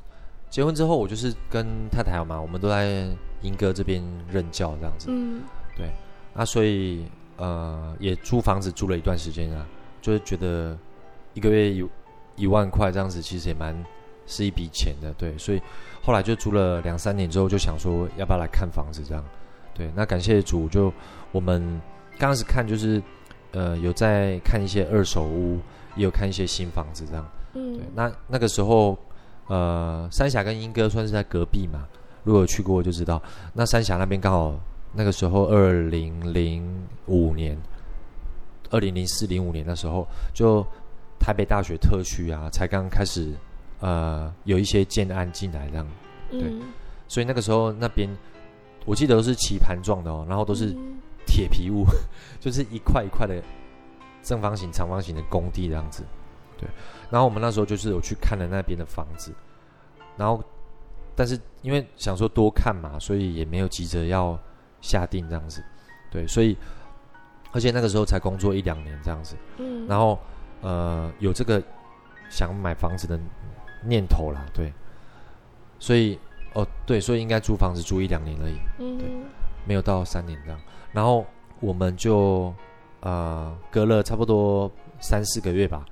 结婚之后，我就是跟太太嘛，我们都在英哥这边任教这样子。嗯，对。啊，所以呃，也租房子租了一段时间啊，就是觉得一个月有一万块这样子，其实也蛮是一笔钱的。对，所以后来就租了两三年之后，就想说要不要来看房子这样。对，那感谢主，就我们刚开始看，就是呃，有在看一些二手屋，也有看一些新房子这样。嗯，对，那那个时候，呃，三峡跟莺歌算是在隔壁嘛，如果有去过就知道，那三峡那边刚好那个时候二零零五年，二零零四零五年的时候，就台北大学特区啊，才刚开始呃有一些建案进来这样，对，嗯、所以那个时候那边我记得都是棋盘状的哦，然后都是铁皮屋，嗯、就是一块一块的正方形、长方形的工地这样子，对。然后我们那时候就是有去看了那边的房子，然后但是因为想说多看嘛，所以也没有急着要下定这样子，对，所以而且那个时候才工作一两年这样子，嗯，然后呃有这个想买房子的念头啦，对，所以哦对，所以应该租房子租一两年而已，嗯，对，没有到三年这样，然后我们就呃隔了差不多三四个月吧。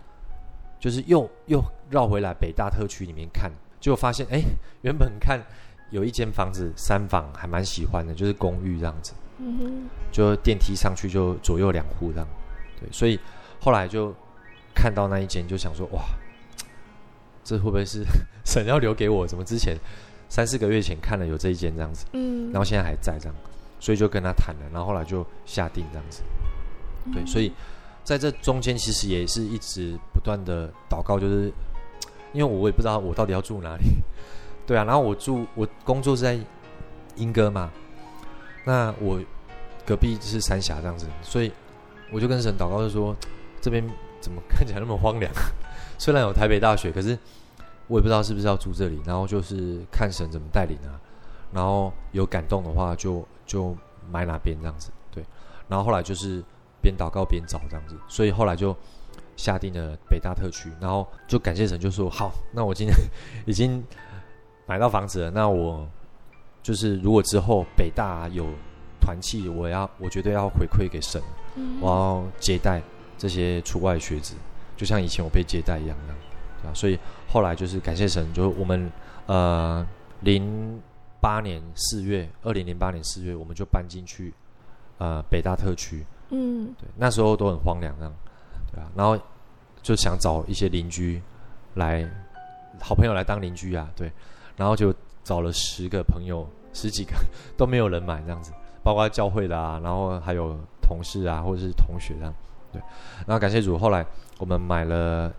就是又又绕回来北大特区里面看，就发现哎，原本看有一间房子三房还蛮喜欢的，就是公寓这样子，嗯哼，就电梯上去就左右两户这样，对，所以后来就看到那一间就想说哇，这会不会是 神要留给我？怎么之前三四个月前看了有这一间这样子，嗯，然后现在还在这样，所以就跟他谈了，然后后来就下定这样子，对，所以。在这中间，其实也是一直不断的祷告，就是因为我也不知道我到底要住哪里，对啊，然后我住我工作是在英歌嘛，那我隔壁是三峡这样子，所以我就跟神祷告，就说 这边怎么看起来那么荒凉？虽然有台北大学，可是我也不知道是不是要住这里，然后就是看神怎么带领啊，然后有感动的话就就买哪边这样子，对，然后后来就是。边祷告边找这样子，所以后来就下定了北大特区，然后就感谢神，就说好，那我今天已经买到房子了，那我就是如果之后北大有团契，我要我绝对要回馈给神，我要接待这些出外学子，就像以前我被接待一样的，对吧？所以后来就是感谢神，就我们呃零八年四月，二零零八年四月，我们就搬进去呃北大特区。嗯，对，那时候都很荒凉，这样，对啊，然后就想找一些邻居来，好朋友来当邻居啊，对，然后就找了十个朋友，十几个 都没有人买这样子，包括教会的啊，然后还有同事啊，或者是同学这样，对，然后感谢主，后来我们买了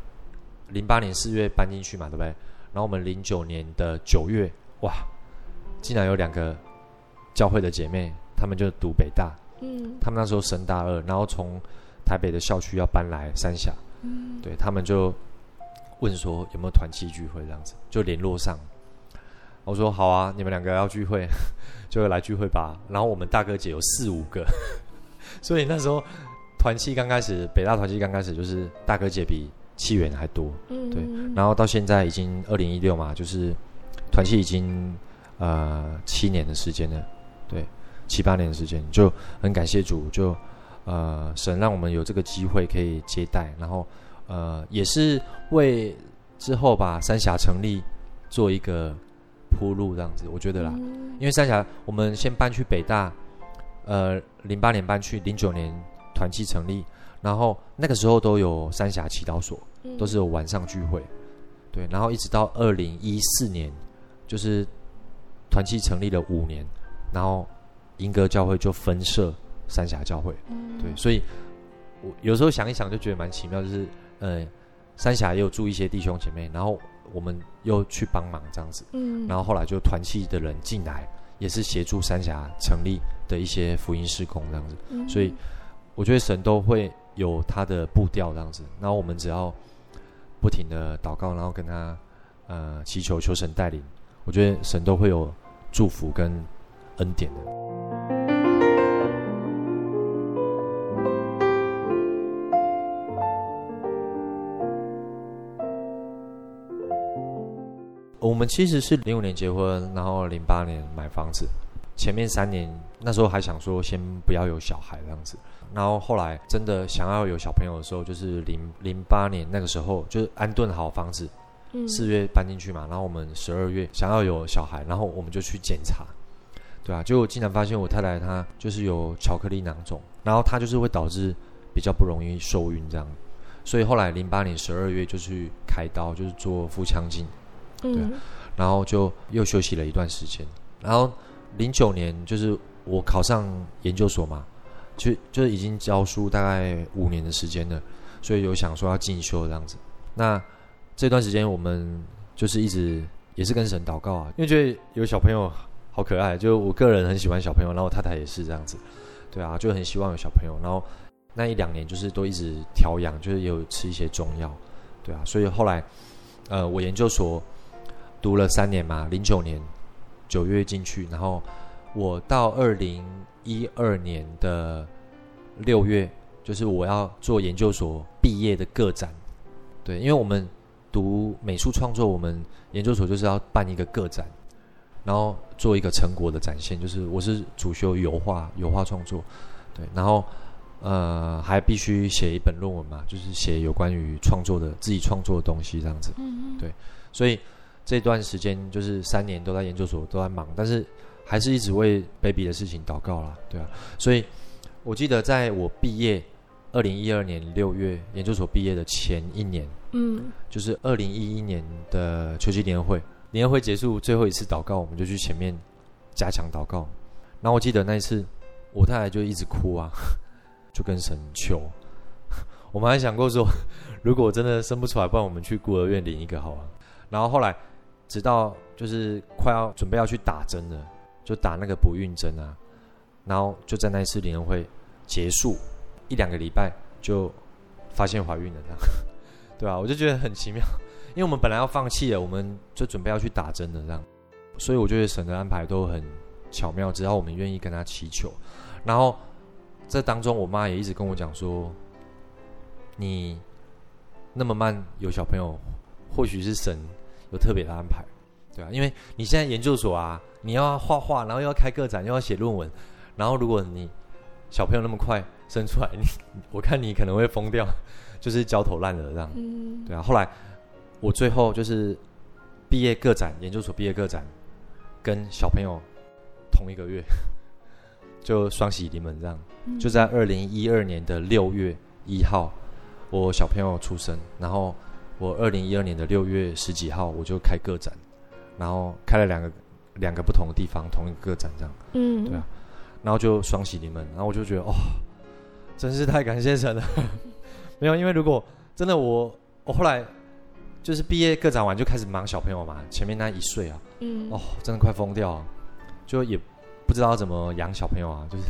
零八年四月搬进去嘛，对不对？然后我们零九年的九月，哇，竟然有两个教会的姐妹，她们就读北大。嗯，她们那时候升大二，然后从台北的校区要搬来三峡，嗯，对，他们就问说有没有团契聚会这样子，就联络上。我说好啊，你们两个要聚会，就来聚会吧。然后我们大哥姐有四五个，所以那时候团契刚开始，北大团契刚开始就是大哥姐比契员还多，嗯，对。然后到现在已经二零一六嘛，就是团契已经呃七年的时间了，对。七八年的时间，就很感谢主，就呃神让我们有这个机会可以接待，然后呃也是为之后把三峡成立做一个铺路这样子，我觉得啦，嗯、因为三峡我们先搬去北大，呃零八年搬去，零九年团契成立，然后那个时候都有三峡祈祷所，都是有晚上聚会，对，然后一直到二零一四年，就是团契成立了五年，然后。英歌教会就分设三峡教会，嗯、对，所以我有时候想一想就觉得蛮奇妙，就是呃，三峡也有住一些弟兄姐妹，然后我们又去帮忙这样子，嗯，然后后来就团契的人进来，也是协助三峡成立的一些福音事工这样子，嗯、所以我觉得神都会有他的步调这样子，然后我们只要不停的祷告，然后跟他呃祈求求神带领，我觉得神都会有祝福跟恩典的。我们其实是零五年结婚，然后零八年买房子。前面三年那时候还想说先不要有小孩这样子，然后后来真的想要有小朋友的时候，就是零零八年那个时候，就是安顿好房子，四月搬进去嘛，然后我们十二月想要有小孩，然后我们就去检查，对啊，结果竟然发现我太太她就是有巧克力囊肿，然后她就是会导致比较不容易受孕这样，所以后来零八年十二月就去开刀，就是做腹腔镜。对，然后就又休息了一段时间，然后零九年就是我考上研究所嘛，就就是已经教书大概五年的时间了，所以有想说要进修这样子。那这段时间我们就是一直也是跟神祷告啊，因为觉得有小朋友好可爱，就我个人很喜欢小朋友，然后太太也是这样子，对啊，就很希望有小朋友。然后那一两年就是都一直调养，就是也有吃一些中药，对啊，所以后来呃我研究所读了三年嘛，零九年九月进去，然后我到二零一二年的六月，就是我要做研究所毕业的个展。对，因为我们读美术创作，我们研究所就是要办一个个展，然后做一个成果的展现。就是我是主修油画，油画创作，对，然后呃还必须写一本论文嘛，就是写有关于创作的自己创作的东西这样子。嗯嗯。对，所以这段时间就是三年都在研究所都在忙，但是还是一直为 baby 的事情祷告啦，对啊。所以我记得在我毕业。二零一二年六月，研究所毕业的前一年，嗯，就是二零一一年的秋季联欢会，联欢会结束最后一次祷告，我们就去前面加强祷告。然后我记得那一次，我太太就一直哭啊，就跟神求。我们还想过说，如果我真的生不出来，不然我们去孤儿院领一个好啊。然后后来，直到就是快要准备要去打针了，就打那个不孕针啊。然后就在那一次联会结束。一两个礼拜就发现怀孕了，这样，对吧？我就觉得很奇妙，因为我们本来要放弃了，我们就准备要去打针了，这样，所以我觉得神的安排都很巧妙，只要我们愿意跟他祈求。然后这当中，我妈也一直跟我讲说：“你那么慢有小朋友，或许是神有特别的安排，对啊？因为你现在研究所啊，你要画画，然后又要开个展，又要写论文，然后如果你小朋友那么快。”生出来，你我看你可能会疯掉，就是焦头烂额这样。嗯，对啊。后来我最后就是毕业个展，研究所毕业个展，跟小朋友同一个月，就双喜临门这样。嗯、就在二零一二年的六月一号，我小朋友出生，然后我二零一二年的六月十几号我就开个展，然后开了两个两个不同的地方，同一个个展这样。嗯，对啊。然后就双喜临门，然后我就觉得哦。真是太感谢神了，没有，因为如果真的我我后来就是毕业个展完就开始忙小朋友嘛，前面那一岁啊，嗯，哦，真的快疯掉了，就也不知道怎么养小朋友啊，就是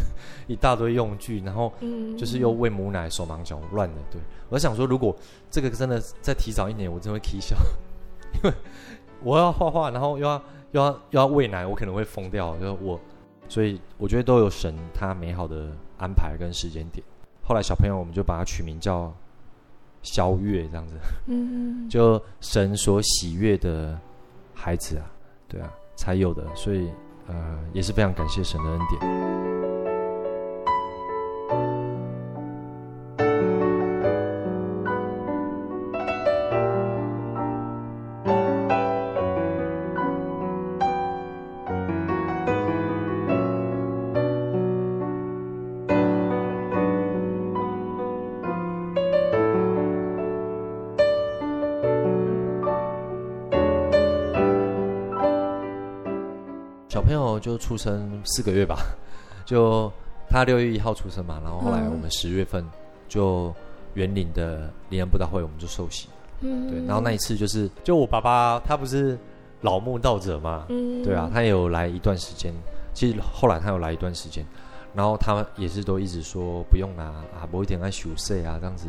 一大堆用具，然后就是又喂母奶，手忙脚乱的。对，我想说，如果这个真的再提早一年，我真的会气笑，因为我要画画，然后又要又要又要喂奶，我可能会疯掉。就我，所以我觉得都有神他美好的安排跟时间点。后来小朋友，我们就把他取名叫肖月，这样子，嗯，就神所喜悦的孩子啊，对啊，才有的，所以呃，也是非常感谢神的恩典。出生四个月吧，就他六月一号出生嘛，然后后来我们十月份就园林的灵恩布道会，我们就受洗，嗯，对，然后那一次就是就我爸爸他不是老慕道者嘛，嗯，对啊，他也有来一段时间，其实后来他有来一段时间，然后他也是都一直说不用啦，啊，某一点爱休息啊这样子，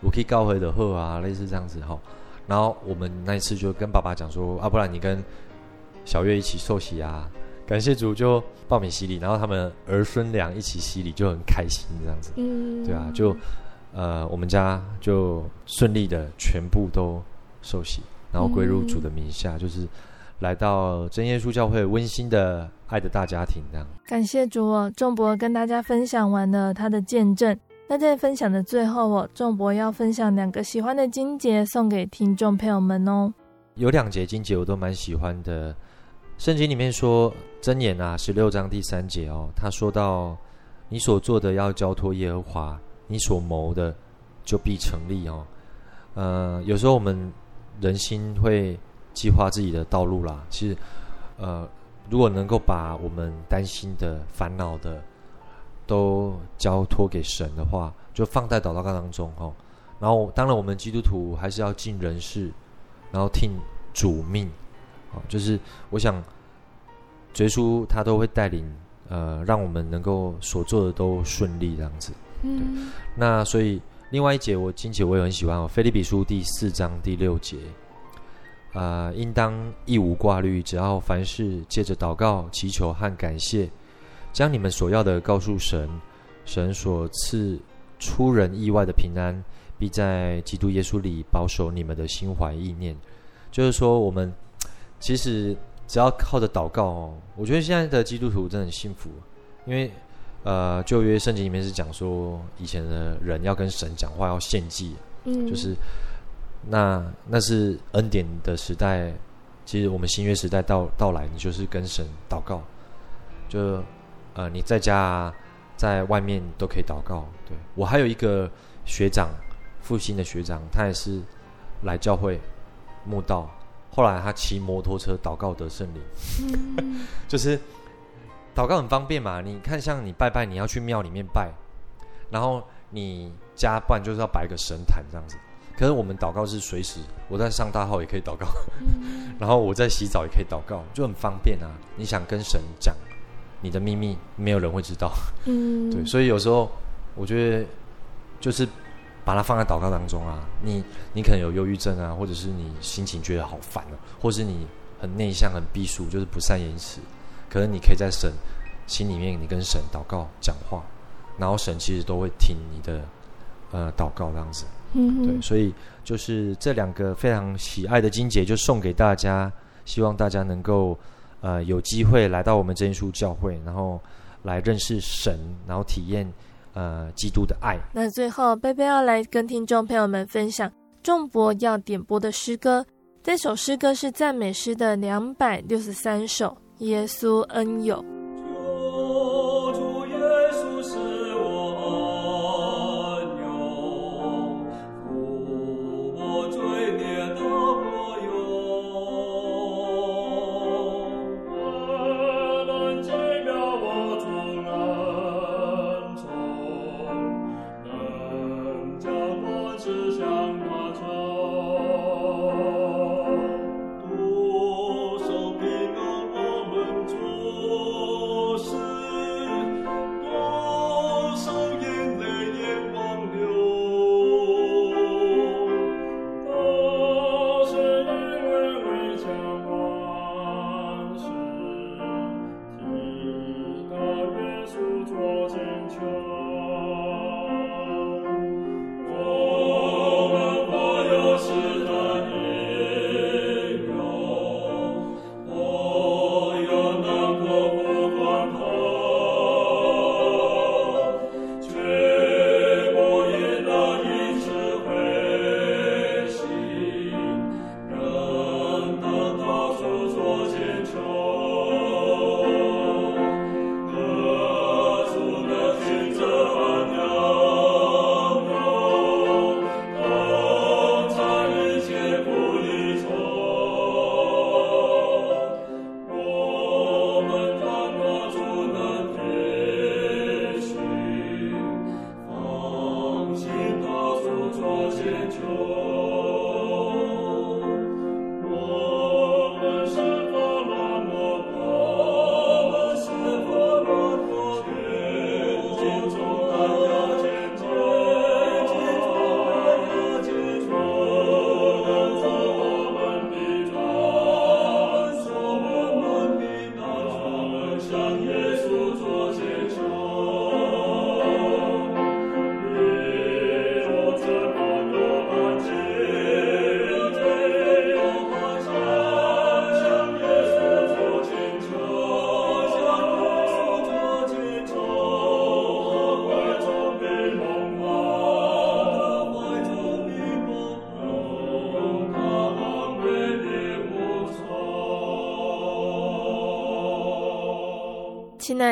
我可以告回的贺啊，类似这样子哈，然后我们那一次就跟爸爸讲说啊，不然你跟小月一起受洗啊。感谢主，就报名洗礼，然后他们儿孙俩一起洗礼，就很开心这样子。嗯，对啊，就呃，我们家就顺利的全部都受洗，然后归入主的名下，嗯、就是来到真耶稣教会温馨的爱的大家庭这样。感谢主哦，仲博跟大家分享完了他的见证。那在分享的最后哦，仲博要分享两个喜欢的经节送给听众朋友们哦。有两节经节我都蛮喜欢的。圣经里面说箴言啊，十六章第三节哦，他说到你所做的要交托耶和华，你所谋的就必成立哦。呃，有时候我们人心会计划自己的道路啦，其实呃，如果能够把我们担心的、烦恼的都交托给神的话，就放在祷告当中哦。然后，当然我们基督徒还是要尽人事，然后听主命啊。就是我想，耶稣他都会带领，呃，让我们能够所做的都顺利这样子。嗯。那所以另外一节我金姐我也很喜欢哦，《菲利比书》第四章第六节。啊、呃，应当一无挂虑，只要凡事借着祷告、祈求和感谢，将你们所要的告诉神，神所赐出人意外的平安，必在基督耶稣里保守你们的心怀意念。就是说，我们其实只要靠着祷告哦，我觉得现在的基督徒真的很幸福，因为呃，旧约圣经里面是讲说，以前的人要跟神讲话要献祭，嗯，就是。那那是恩典的时代，其实我们新约时代到到来，你就是跟神祷告，就呃你在家啊，在外面都可以祷告。对，我还有一个学长，复兴的学长，他也是来教会慕道，后来他骑摩托车祷告得圣灵，嗯、就是祷告很方便嘛。你看，像你拜拜，你要去庙里面拜，然后你家不然就是要摆个神坛这样子。可是我们祷告是随时，我在上大号也可以祷告，嗯、然后我在洗澡也可以祷告，就很方便啊。你想跟神讲你的秘密，没有人会知道。嗯，对，所以有时候我觉得就是把它放在祷告当中啊。你你可能有忧郁症啊，或者是你心情觉得好烦啊，或是你很内向、很避暑，就是不善言辞。可能你可以在神心里面，你跟神祷告讲话，然后神其实都会听你的呃祷告这样子。嗯，对，所以就是这两个非常喜爱的金节，就送给大家，希望大家能够呃有机会来到我们真耶稣教会，然后来认识神，然后体验呃基督的爱。那最后，贝贝要来跟听众朋友们分享众博要点播的诗歌，这首诗歌是赞美诗的两百六十三首，《耶稣恩友》。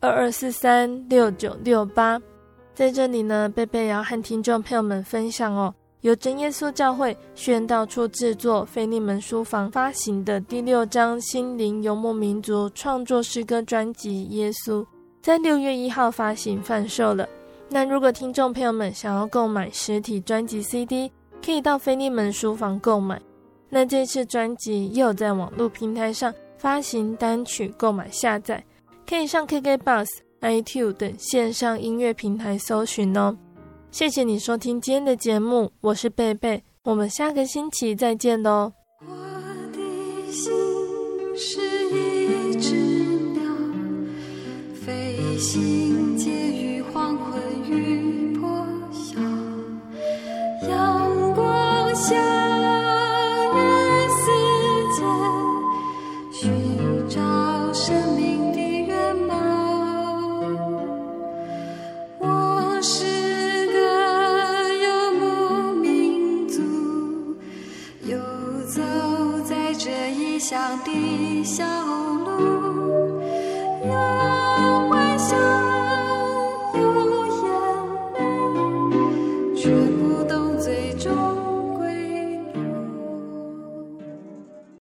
二二四三六九六八。在这里呢，贝贝要和听众朋友们分享哦。由真耶稣教会宣道处制作，菲利门书房发行的第六张心灵游牧民族创作诗歌专辑《耶稣》，在六月一号发行贩售了。那如果听众朋友们想要购买实体专辑 CD，可以到菲利门书房购买。那这次专辑又在网络平台上发行单曲购买下载，可以上 KKBOX、iTunes 等线上音乐平台搜寻哦。谢谢你收听今天的节目，我是贝贝，我们下个星期再见哦。我的心是一只鸟，飞行介于黄昏与破晓，阳光下。笑。